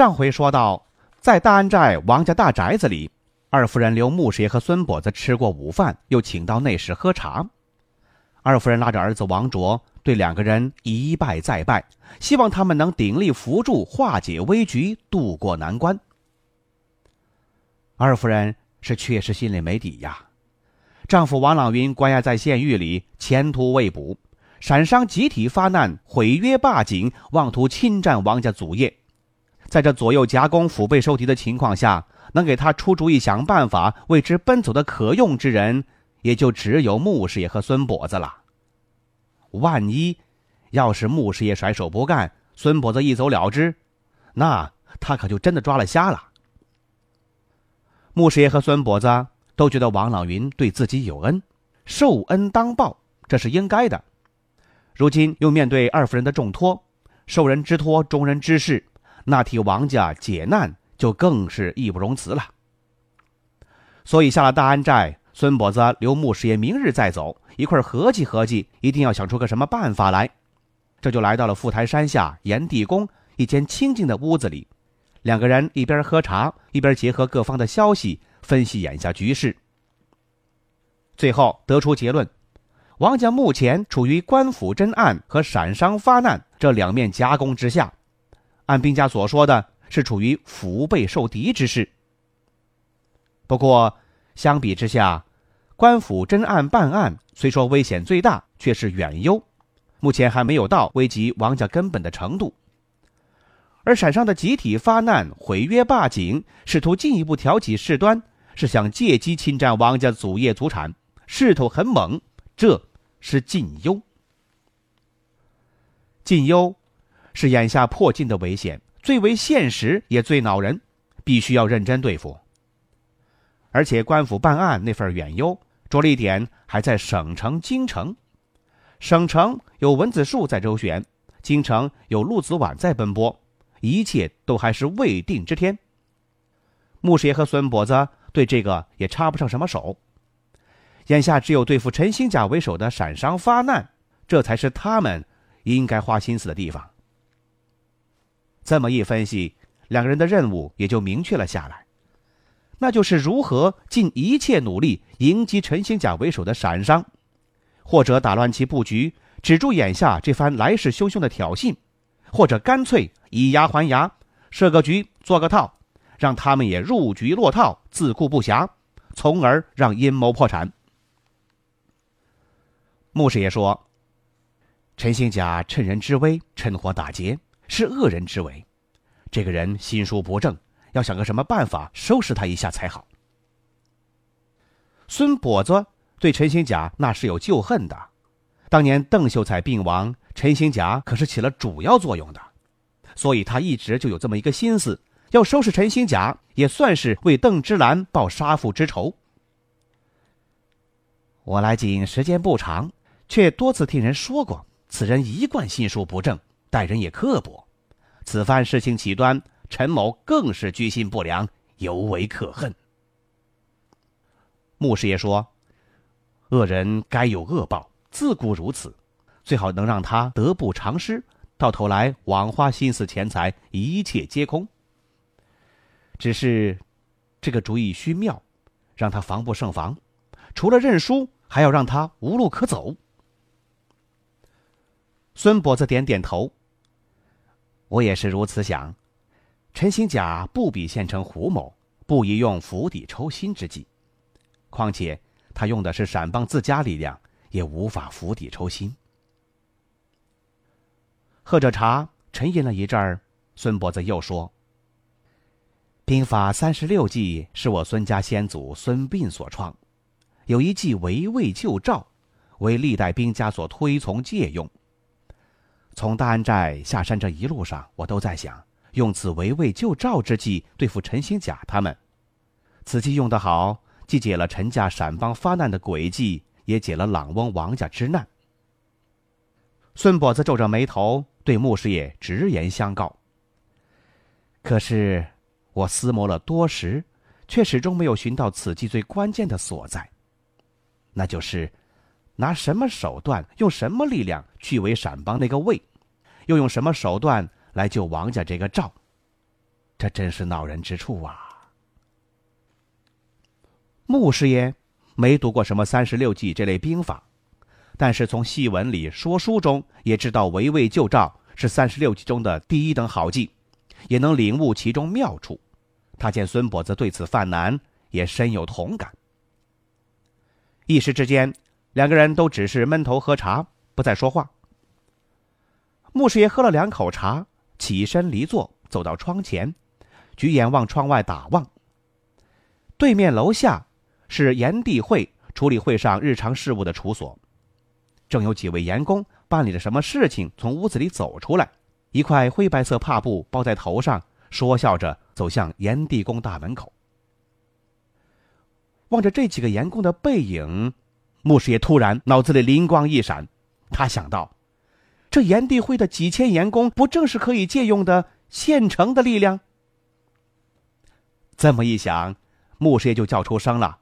上回说到，在大安寨王家大宅子里，二夫人刘穆师爷和孙跛子吃过午饭，又请到内室喝茶。二夫人拉着儿子王卓，对两个人一拜再拜，希望他们能鼎力扶助、化解危局，渡过难关。二夫人是确实心里没底呀，丈夫王朗云关押在县狱里，前途未卜；陕商集体发难，毁约霸井，妄图侵占王家祖业。在这左右夹攻、腹背受敌的情况下，能给他出主意、想办法为之奔走的可用之人，也就只有穆师爷和孙跛子了。万一要是穆师爷甩手不干，孙跛子一走了之，那他可就真的抓了瞎了。穆师爷和孙跛子都觉得王朗云对自己有恩，受恩当报，这是应该的。如今又面对二夫人的重托，受人之托，忠人之事。那替王家解难就更是义不容辞了。所以下了大安寨，孙跛子留穆师爷明日再走，一块合计合计，一定要想出个什么办法来。这就来到了富台山下炎帝宫一间清静的屋子里，两个人一边喝茶，一边结合各方的消息，分析眼下局势。最后得出结论：王家目前处于官府侦案和陕商发难这两面夹攻之下。按兵家所说的是处于腹背受敌之势。不过，相比之下，官府侦案办案虽说危险最大，却是远忧，目前还没有到危及王家根本的程度。而陕商的集体发难、毁约罢井，试图进一步挑起事端，是想借机侵占王家祖业祖产，势头很猛，这是近忧。近忧。是眼下迫近的危险，最为现实也最恼人，必须要认真对付。而且官府办案那份远忧着力点还在省城、京城，省城有文子树在周旋，京城有陆子婉在奔波，一切都还是未定之天。穆师爷和孙跛子对这个也插不上什么手，眼下只有对付陈兴甲为首的陕商发难，这才是他们应该花心思的地方。这么一分析，两个人的任务也就明确了下来，那就是如何尽一切努力迎击陈兴甲为首的陕商，或者打乱其布局，止住眼下这番来势汹汹的挑衅，或者干脆以牙还牙，设个局做个套，让他们也入局落套，自顾不暇，从而让阴谋破产。穆师爷说：“陈兴甲趁人之危，趁火打劫。”是恶人之为，这个人心术不正，要想个什么办法收拾他一下才好。孙跛子对陈兴甲那是有旧恨的，当年邓秀才病亡，陈兴甲可是起了主要作用的，所以他一直就有这么一个心思，要收拾陈兴甲，也算是为邓芝兰报杀父之仇。我来京时间不长，却多次听人说过，此人一贯心术不正。待人也刻薄，此番事情起端，陈某更是居心不良，尤为可恨。穆师爷说：“恶人该有恶报，自古如此，最好能让他得不偿失，到头来枉花心思钱财，一切皆空。只是，这个主意需妙，让他防不胜防，除了认输，还要让他无路可走。”孙跛子点点头。我也是如此想，陈兴甲不比县城胡某，不宜用釜底抽薪之计。况且他用的是陕帮自家力量，也无法釜底抽薪。喝着茶，沉吟了一阵儿，孙伯子又说：“兵法三十六计是我孙家先祖孙膑所创，有一计围魏救赵，为历代兵家所推崇借用。”从大安寨下山这一路上，我都在想，用此围魏救赵之计对付陈兴甲他们。此计用得好，既解了陈家闪帮发难的诡计，也解了朗翁王家之难。孙跛子皱着眉头对穆师爷直言相告：“可是我思谋了多时，却始终没有寻到此计最关键的所在，那就是拿什么手段，用什么力量去围闪帮那个魏，又用什么手段来救王家这个赵？这真是恼人之处啊！”穆师爷没读过什么三十六计这类兵法。但是从戏文里、说书中也知道围魏救赵是三十六计中的第一等好计，也能领悟其中妙处。他见孙跛子对此犯难，也深有同感。一时之间，两个人都只是闷头喝茶，不再说话。穆师爷喝了两口茶，起身离座，走到窗前，举眼望窗外打望。对面楼下是炎帝会处理会上日常事务的处所。正有几位员工办理着什么事情，从屋子里走出来，一块灰白色帕布包在头上，说笑着走向炎帝宫大门口。望着这几个员工的背影，穆师爷突然脑子里灵光一闪，他想到，这炎帝会的几千员工，不正是可以借用的现成的力量？这么一想，穆师爷就叫出声了：“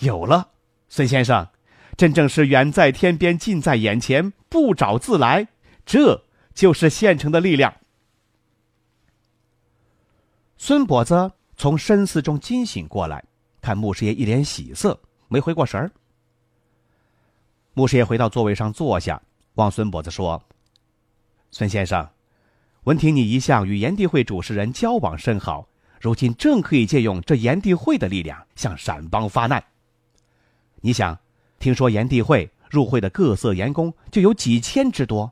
有了，孙先生。”真正是远在天边，近在眼前，不找自来，这就是现成的力量。孙跛子从深思中惊醒过来，看穆师爷一脸喜色，没回过神儿。穆师爷回到座位上坐下，望孙跛子说：“孙先生，闻听你一向与炎帝会主持人交往甚好，如今正可以借用这炎帝会的力量向陕邦发难。你想？”听说炎帝会入会的各色盐工就有几千之多，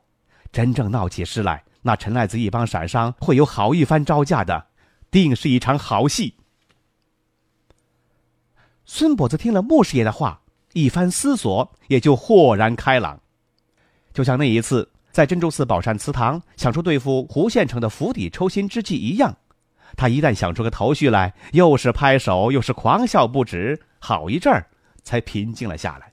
真正闹起事来，那陈赖子一帮陕商会有好一番招架的，定是一场好戏。孙跛子听了穆师爷的话，一番思索，也就豁然开朗。就像那一次在珍珠寺宝善祠堂想出对付胡县城的釜底抽薪之计一样，他一旦想出个头绪来，又是拍手，又是狂笑不止，好一阵儿才平静了下来。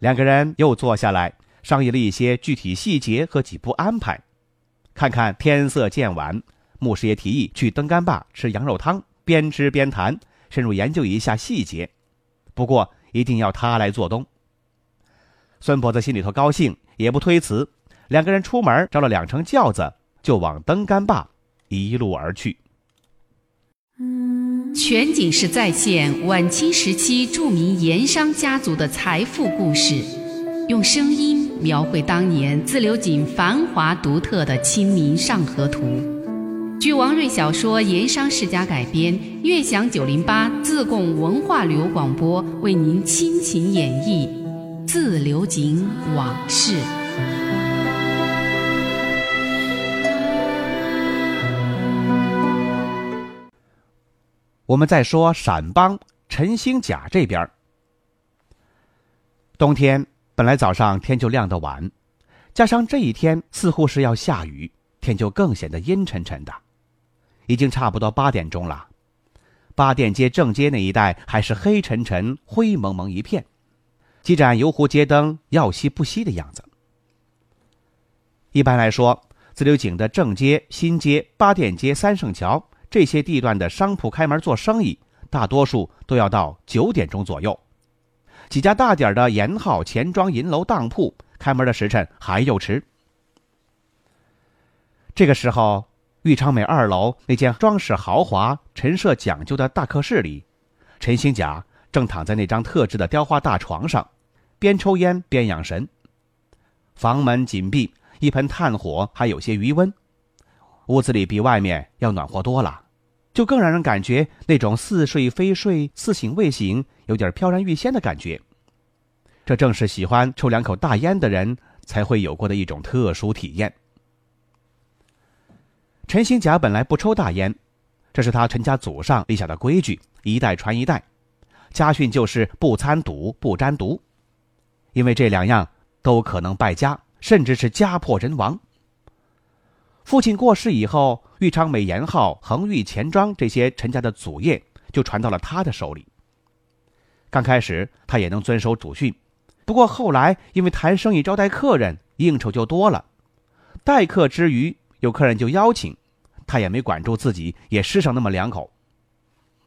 两个人又坐下来商议了一些具体细节和几步安排。看看天色渐晚，牧师爷提议去登干坝吃羊肉汤，边吃边谈，深入研究一下细节。不过一定要他来做东。孙婆子心里头高兴，也不推辞。两个人出门招了两乘轿子，就往登干坝一路而去。全景式再现晚清时期著名盐商家族的财富故事，用声音描绘当年自流井繁华独特的《清明上河图》。据王瑞小说《盐商世家》改编，悦享九零八自贡文化旅游广播为您倾情演绎《自流井往事》。我们再说陕邦陈兴甲这边。冬天本来早上天就亮得晚，加上这一天似乎是要下雨，天就更显得阴沉沉的。已经差不多八点钟了，八店街正街那一带还是黑沉沉、灰蒙蒙一片，几盏油壶街灯要熄不熄的样子。一般来说，自流井的正街、新街、八店街、三圣桥。这些地段的商铺开门做生意，大多数都要到九点钟左右。几家大点的盐号、钱庄、银楼、当铺开门的时辰还有迟。这个时候，玉昌美二楼那间装饰豪华、陈设讲究的大客室里，陈兴甲正躺在那张特制的雕花大床上，边抽烟边养神。房门紧闭，一盆炭火还有些余温。屋子里比外面要暖和多了，就更让人感觉那种似睡非睡、似醒未醒、有点飘然欲仙的感觉。这正是喜欢抽两口大烟的人才会有过的一种特殊体验。陈兴甲本来不抽大烟，这是他陈家祖上立下的规矩，一代传一代，家训就是不参赌、不沾毒，因为这两样都可能败家，甚至是家破人亡。父亲过世以后，玉昌美盐号、恒裕钱庄这些陈家的祖业就传到了他的手里。刚开始他也能遵守祖训，不过后来因为谈生意招待客人，应酬就多了，待客之余有客人就邀请，他也没管住自己，也失上那么两口。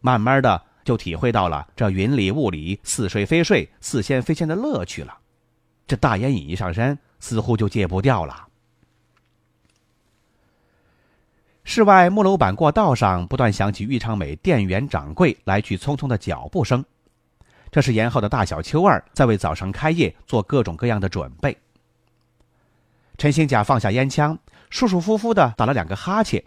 慢慢的就体会到了这云里雾里、似睡非睡、似仙非仙的乐趣了。这大烟瘾一上身，似乎就戒不掉了。室外木楼板过道上不断响起玉昌美店员掌柜来去匆匆的脚步声。这是严浩的大小秋儿在为早上开业做各种各样的准备。陈兴甲放下烟枪，舒舒服服的打了两个哈欠。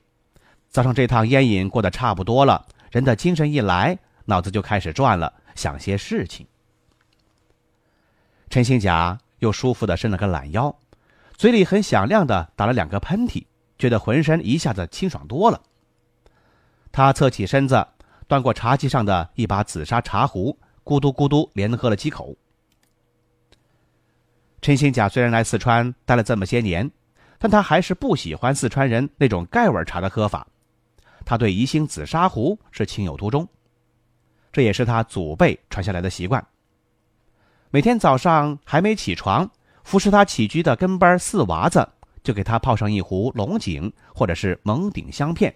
早上这趟烟瘾过得差不多了，人的精神一来，脑子就开始转了，想些事情。陈兴甲又舒服的伸了个懒腰，嘴里很响亮的打了两个喷嚏，觉得浑身一下子清爽多了。他侧起身子，端过茶几上的一把紫砂茶壶。咕嘟咕嘟，连喝了几口。陈兴甲虽然来四川待了这么些年，但他还是不喜欢四川人那种盖碗茶的喝法。他对宜兴紫砂壶是情有独钟，这也是他祖辈传下来的习惯。每天早上还没起床，服侍他起居的跟班四娃子就给他泡上一壶龙井或者是蒙顶香片。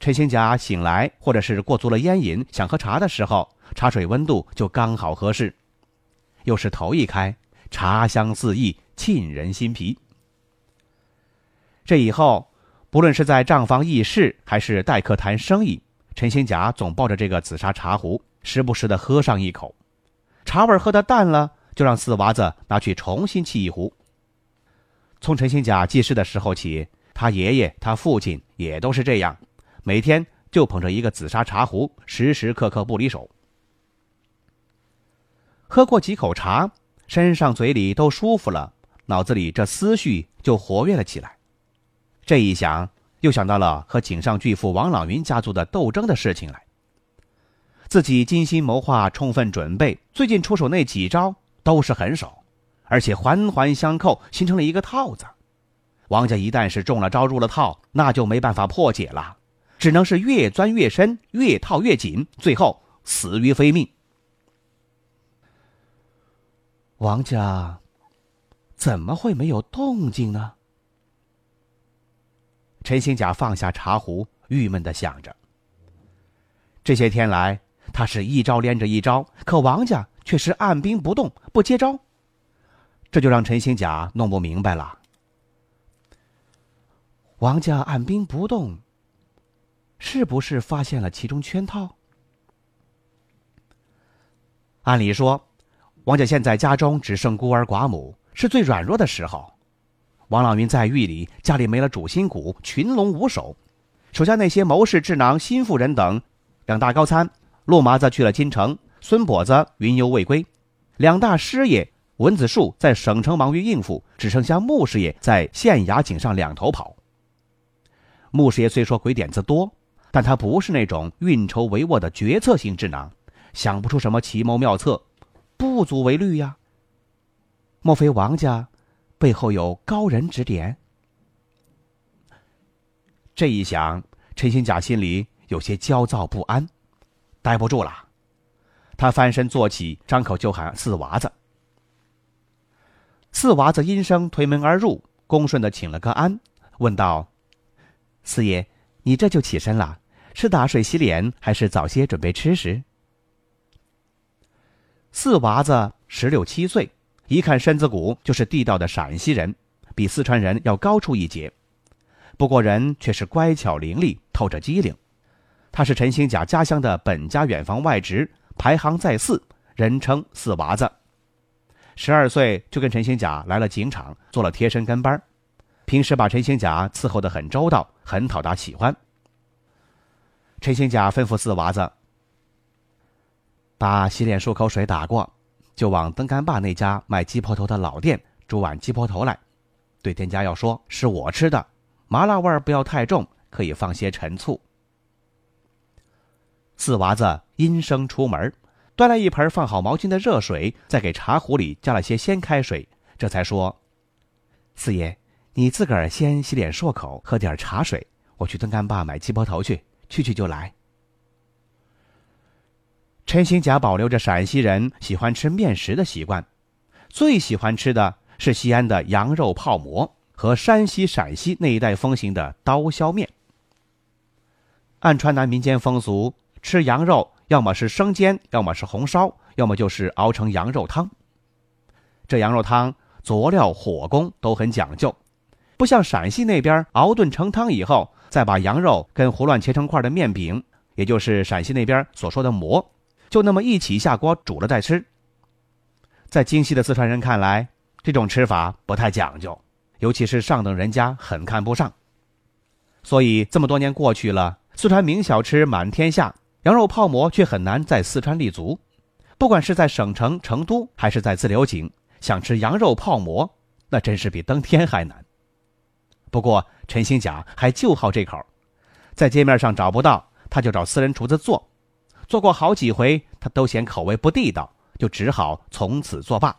陈兴甲醒来，或者是过足了烟瘾，想喝茶的时候，茶水温度就刚好合适。又是头一开，茶香四溢，沁人心脾。这以后，不论是在账房议事，还是待客谈生意，陈新甲总抱着这个紫砂茶壶，时不时的喝上一口。茶味喝的淡了，就让四娃子拿去重新沏一壶。从陈新甲记事的时候起，他爷爷、他父亲也都是这样。每天就捧着一个紫砂茶壶，时时刻刻不离手。喝过几口茶，身上嘴里都舒服了，脑子里这思绪就活跃了起来。这一想，又想到了和井上巨富王朗云家族的斗争的事情来。自己精心谋划，充分准备，最近出手那几招都是狠手，而且环环相扣，形成了一个套子。王家一旦是中了招、入了套，那就没办法破解了。只能是越钻越深，越套越紧，最后死于非命。王家怎么会没有动静呢？陈兴甲放下茶壶，郁闷的想着。这些天来，他是一招连着一招，可王家却是按兵不动，不接招，这就让陈兴甲弄不明白了。王家按兵不动。是不是发现了其中圈套？按理说，王家现在家中只剩孤儿寡母，是最软弱的时候。王朗云在狱里，家里没了主心骨，群龙无首，手下那些谋士、智囊、心腹人等，两大高参陆麻子去了京城，孙跛子云游未归，两大师爷文子树在省城忙于应付，只剩下穆师爷在县衙井上两头跑。穆师爷虽说鬼点子多。但他不是那种运筹帷幄的决策型智囊，想不出什么奇谋妙策，不足为虑呀。莫非王家背后有高人指点？这一想，陈新甲心里有些焦躁不安，待不住了，他翻身坐起，张口就喊四娃子。四娃子应声推门而入，恭顺的请了个安，问道：“四爷，你这就起身了？”是打水洗脸，还是早些准备吃食？四娃子十六七岁，一看身子骨就是地道的陕西人，比四川人要高出一截。不过人却是乖巧伶俐，透着机灵。他是陈兴甲家乡的本家远房外侄，排行在四，人称四娃子。十二岁就跟陈兴甲来了警场，做了贴身跟班，平时把陈兴甲伺候得很周到，很讨他喜欢。陈兴甲吩咐四娃子：“把洗脸漱口水打过，就往登干坝那家卖鸡婆头的老店煮碗鸡婆头来。对店家要说是我吃的，麻辣味儿不要太重，可以放些陈醋。”四娃子应声出门，端来一盆放好毛巾的热水，再给茶壶里加了些鲜开水，这才说：“四爷，你自个儿先洗脸漱口，喝点茶水。我去登干坝买鸡婆头去，去去就来。陈兴甲保留着陕西人喜欢吃面食的习惯，最喜欢吃的是西安的羊肉泡馍和山西、陕西那一带风行的刀削面。按川南民间风俗，吃羊肉要么是生煎，要么是红烧，要么就是熬成羊肉汤。这羊肉汤佐料、火功都很讲究，不像陕西那边熬炖成汤以后，再把羊肉跟胡乱切成块的面饼，也就是陕西那边所说的馍。就那么一起下锅煮了再吃。在精细的四川人看来，这种吃法不太讲究，尤其是上等人家很看不上。所以这么多年过去了，四川名小吃满天下，羊肉泡馍却很难在四川立足。不管是在省城成都，还是在自流井，想吃羊肉泡馍，那真是比登天还难。不过陈兴甲还就好这口，在街面上找不到，他就找私人厨子做。做过好几回，他都嫌口味不地道，就只好从此作罢。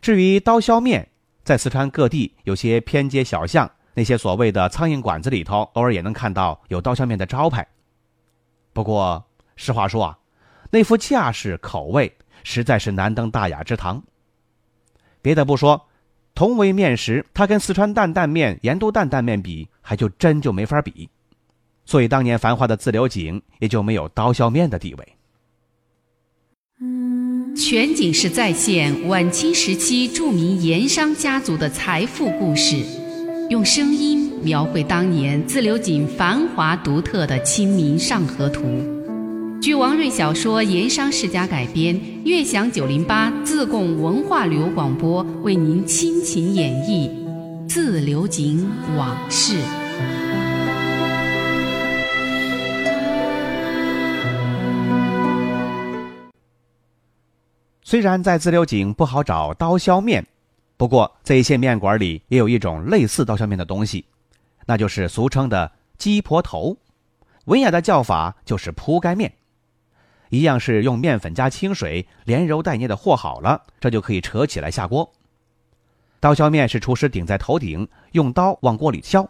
至于刀削面，在四川各地有些偏街小巷，那些所谓的苍蝇馆子里头，偶尔也能看到有刀削面的招牌。不过实话说啊，那副架势、口味实在是难登大雅之堂。别的不说，同为面食，它跟四川担担面、盐都担担面比，还就真就没法比。所以，当年繁华的自流井也就没有刀削面的地位。全景式再现晚清时期著名盐商家族的财富故事，用声音描绘当年自流井繁华独特的《清明上河图》。据王瑞小说《盐商世家》改编，悦享九零八自贡文化旅游广播为您倾情演绎《自流井往事》。虽然在自流井不好找刀削面，不过这一些面馆里也有一种类似刀削面的东西，那就是俗称的鸡婆头，文雅的叫法就是铺盖面，一样是用面粉加清水连揉带捏的和好了，这就可以扯起来下锅。刀削面是厨师顶在头顶，用刀往锅里敲，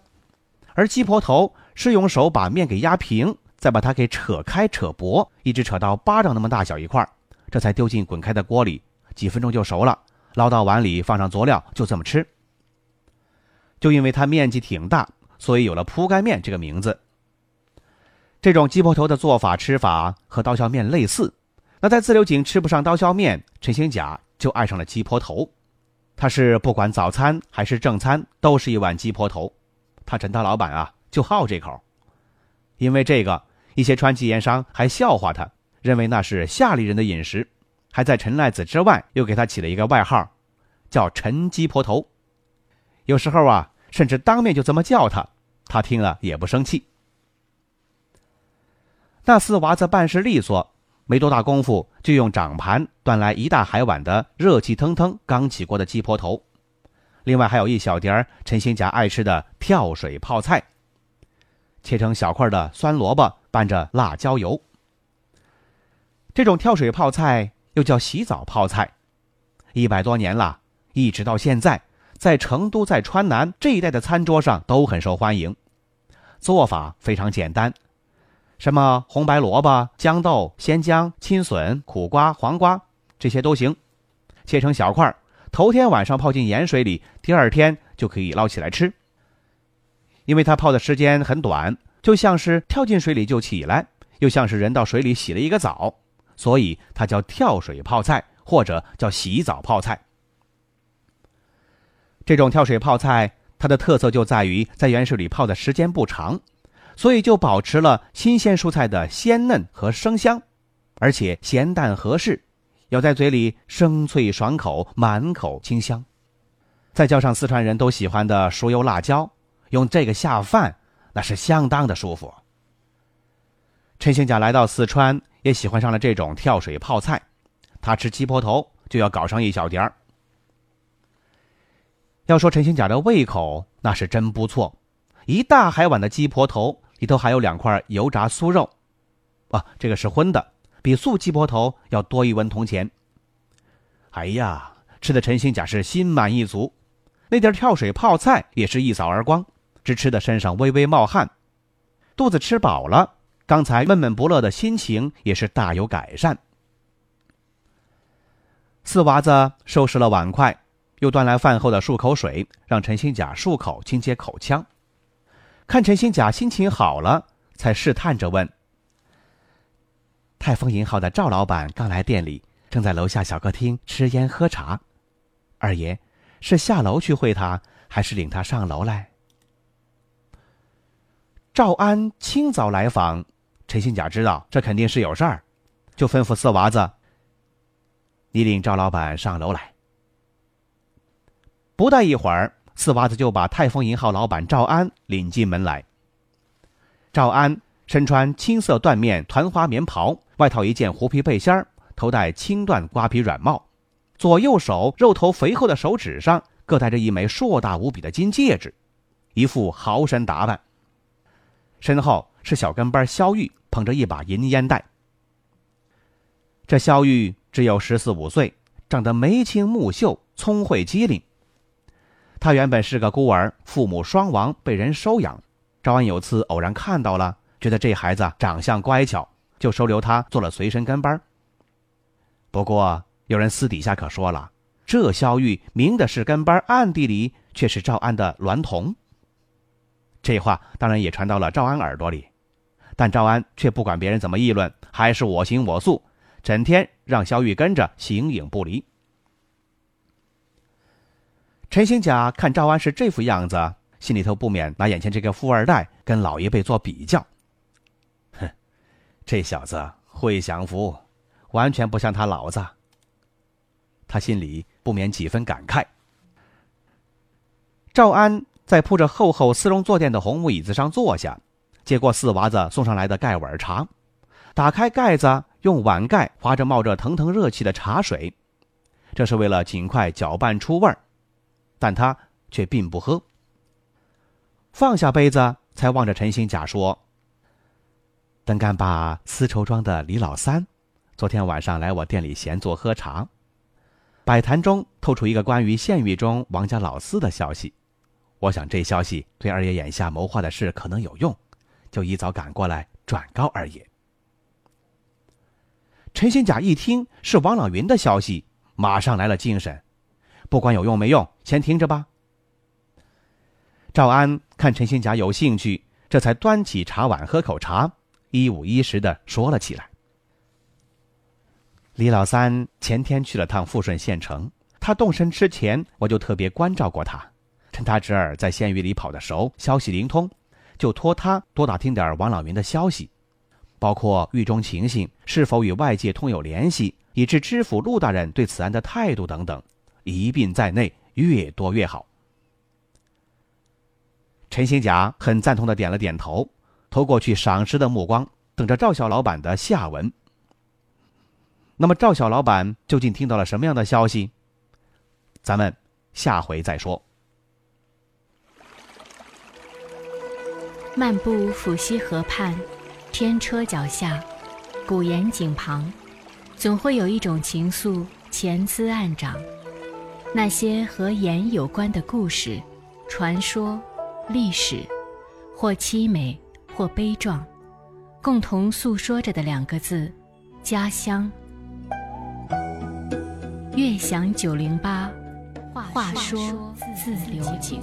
而鸡婆头是用手把面给压平，再把它给扯开扯薄，一直扯到巴掌那么大小一块儿。这才丢进滚开的锅里，几分钟就熟了。捞到碗里，放上佐料，就这么吃。就因为它面积挺大，所以有了铺盖面这个名字。这种鸡婆头的做法吃法和刀削面类似。那在自流井吃不上刀削面，陈兴甲就爱上了鸡婆头。他是不管早餐还是正餐，都是一碗鸡婆头。他陈大老板啊，就好这口。因为这个，一些川籍盐商还笑话他。认为那是下里人的饮食，还在陈赖子之外又给他起了一个外号，叫陈鸡婆头。有时候啊，甚至当面就这么叫他，他听了也不生气。那四娃子办事利索，没多大功夫就用掌盘端来一大海碗的热气腾腾、刚起锅的鸡婆头，另外还有一小碟儿陈兴甲爱吃的跳水泡菜，切成小块的酸萝卜拌着辣椒油。这种跳水泡菜又叫洗澡泡菜，一百多年了，一直到现在，在成都、在川南这一带的餐桌上都很受欢迎。做法非常简单，什么红白萝卜、豇豆、鲜姜、青笋、苦瓜、黄瓜这些都行，切成小块，头天晚上泡进盐水里，第二天就可以捞起来吃。因为它泡的时间很短，就像是跳进水里就起来，又像是人到水里洗了一个澡。所以它叫跳水泡菜，或者叫洗澡泡菜。这种跳水泡菜，它的特色就在于在盐水里泡的时间不长，所以就保持了新鲜蔬菜的鲜嫩和生香，而且咸淡合适，咬在嘴里生脆爽口，满口清香。再加上四川人都喜欢的熟油辣椒，用这个下饭，那是相当的舒服。陈兴甲来到四川。也喜欢上了这种跳水泡菜，他吃鸡婆头就要搞上一小碟儿。要说陈兴甲的胃口那是真不错，一大海碗的鸡婆头里头还有两块油炸酥肉，啊，这个是荤的，比素鸡婆头要多一文铜钱。哎呀，吃的陈兴甲是心满意足，那点跳水泡菜也是一扫而光，只吃的身上微微冒汗，肚子吃饱了，刚才闷闷不乐的心情也是大有改善。四娃子收拾了碗筷，又端来饭后的漱口水，让陈新甲漱口清洁口腔。看陈新甲心情好了，才试探着问：“泰丰银号的赵老板刚来店里，正在楼下小客厅吃烟喝茶。二爷是下楼去会他，还是领他上楼来？”赵安清早来访，陈新甲知道这肯定是有事儿，就吩咐四娃子。你领赵老板上楼来。不大一会儿，四娃子就把泰丰银号老板赵安领进门来。赵安身穿青色缎面团花棉袍，外套一件狐皮背心儿，头戴青缎瓜皮软帽，左右手肉头肥厚的手指上各戴着一枚硕大无比的金戒指，一副豪绅打扮。身后是小跟班肖玉，捧着一把银烟袋。这萧玉。只有十四五岁，长得眉清目秀，聪慧机灵。他原本是个孤儿，父母双亡，被人收养。赵安有次偶然看到了，觉得这孩子长相乖巧，就收留他做了随身跟班。不过有人私底下可说了，这萧玉明的是跟班，暗地里却是赵安的娈童。这话当然也传到了赵安耳朵里，但赵安却不管别人怎么议论，还是我行我素。整天让萧玉跟着形影不离。陈兴甲看赵安是这副样子，心里头不免拿眼前这个富二代跟老一辈做比较。哼，这小子会享福，完全不像他老子。他心里不免几分感慨。赵安在铺着厚厚丝绒坐垫的红木椅子上坐下，接过四娃子送上来的盖碗茶，打开盖子。用碗盖划着冒着腾腾热气的茶水，这是为了尽快搅拌出味儿，但他却并不喝。放下杯子，才望着陈新甲说：“等干把丝绸庄的李老三，昨天晚上来我店里闲坐喝茶，摆谈中透出一个关于县狱中王家老四的消息。我想这消息对二爷眼下谋划的事可能有用，就一早赶过来转告二爷。”陈新甲一听是王朗云的消息，马上来了精神。不管有用没用，先听着吧。赵安看陈新甲有兴趣，这才端起茶碗喝口茶，一五一十的说了起来。李老三前天去了趟富顺县城，他动身之前，我就特别关照过他，趁他侄儿在县狱里跑得熟，消息灵通，就托他多打听点王老云的消息。包括狱中情形是否与外界通有联系，以致知府陆大人对此案的态度等等，一并在内，越多越好。陈兴甲很赞同的点了点头，投过去赏识的目光，等着赵小老板的下文。那么赵小老板究竟听到了什么样的消息？咱们下回再说。漫步抚溪河畔。天车脚下，古岩井旁，总会有一种情愫潜滋暗长。那些和盐有关的故事、传说、历史，或凄美，或悲壮，共同诉说着的两个字：家乡。悦享九零八，话说自流井。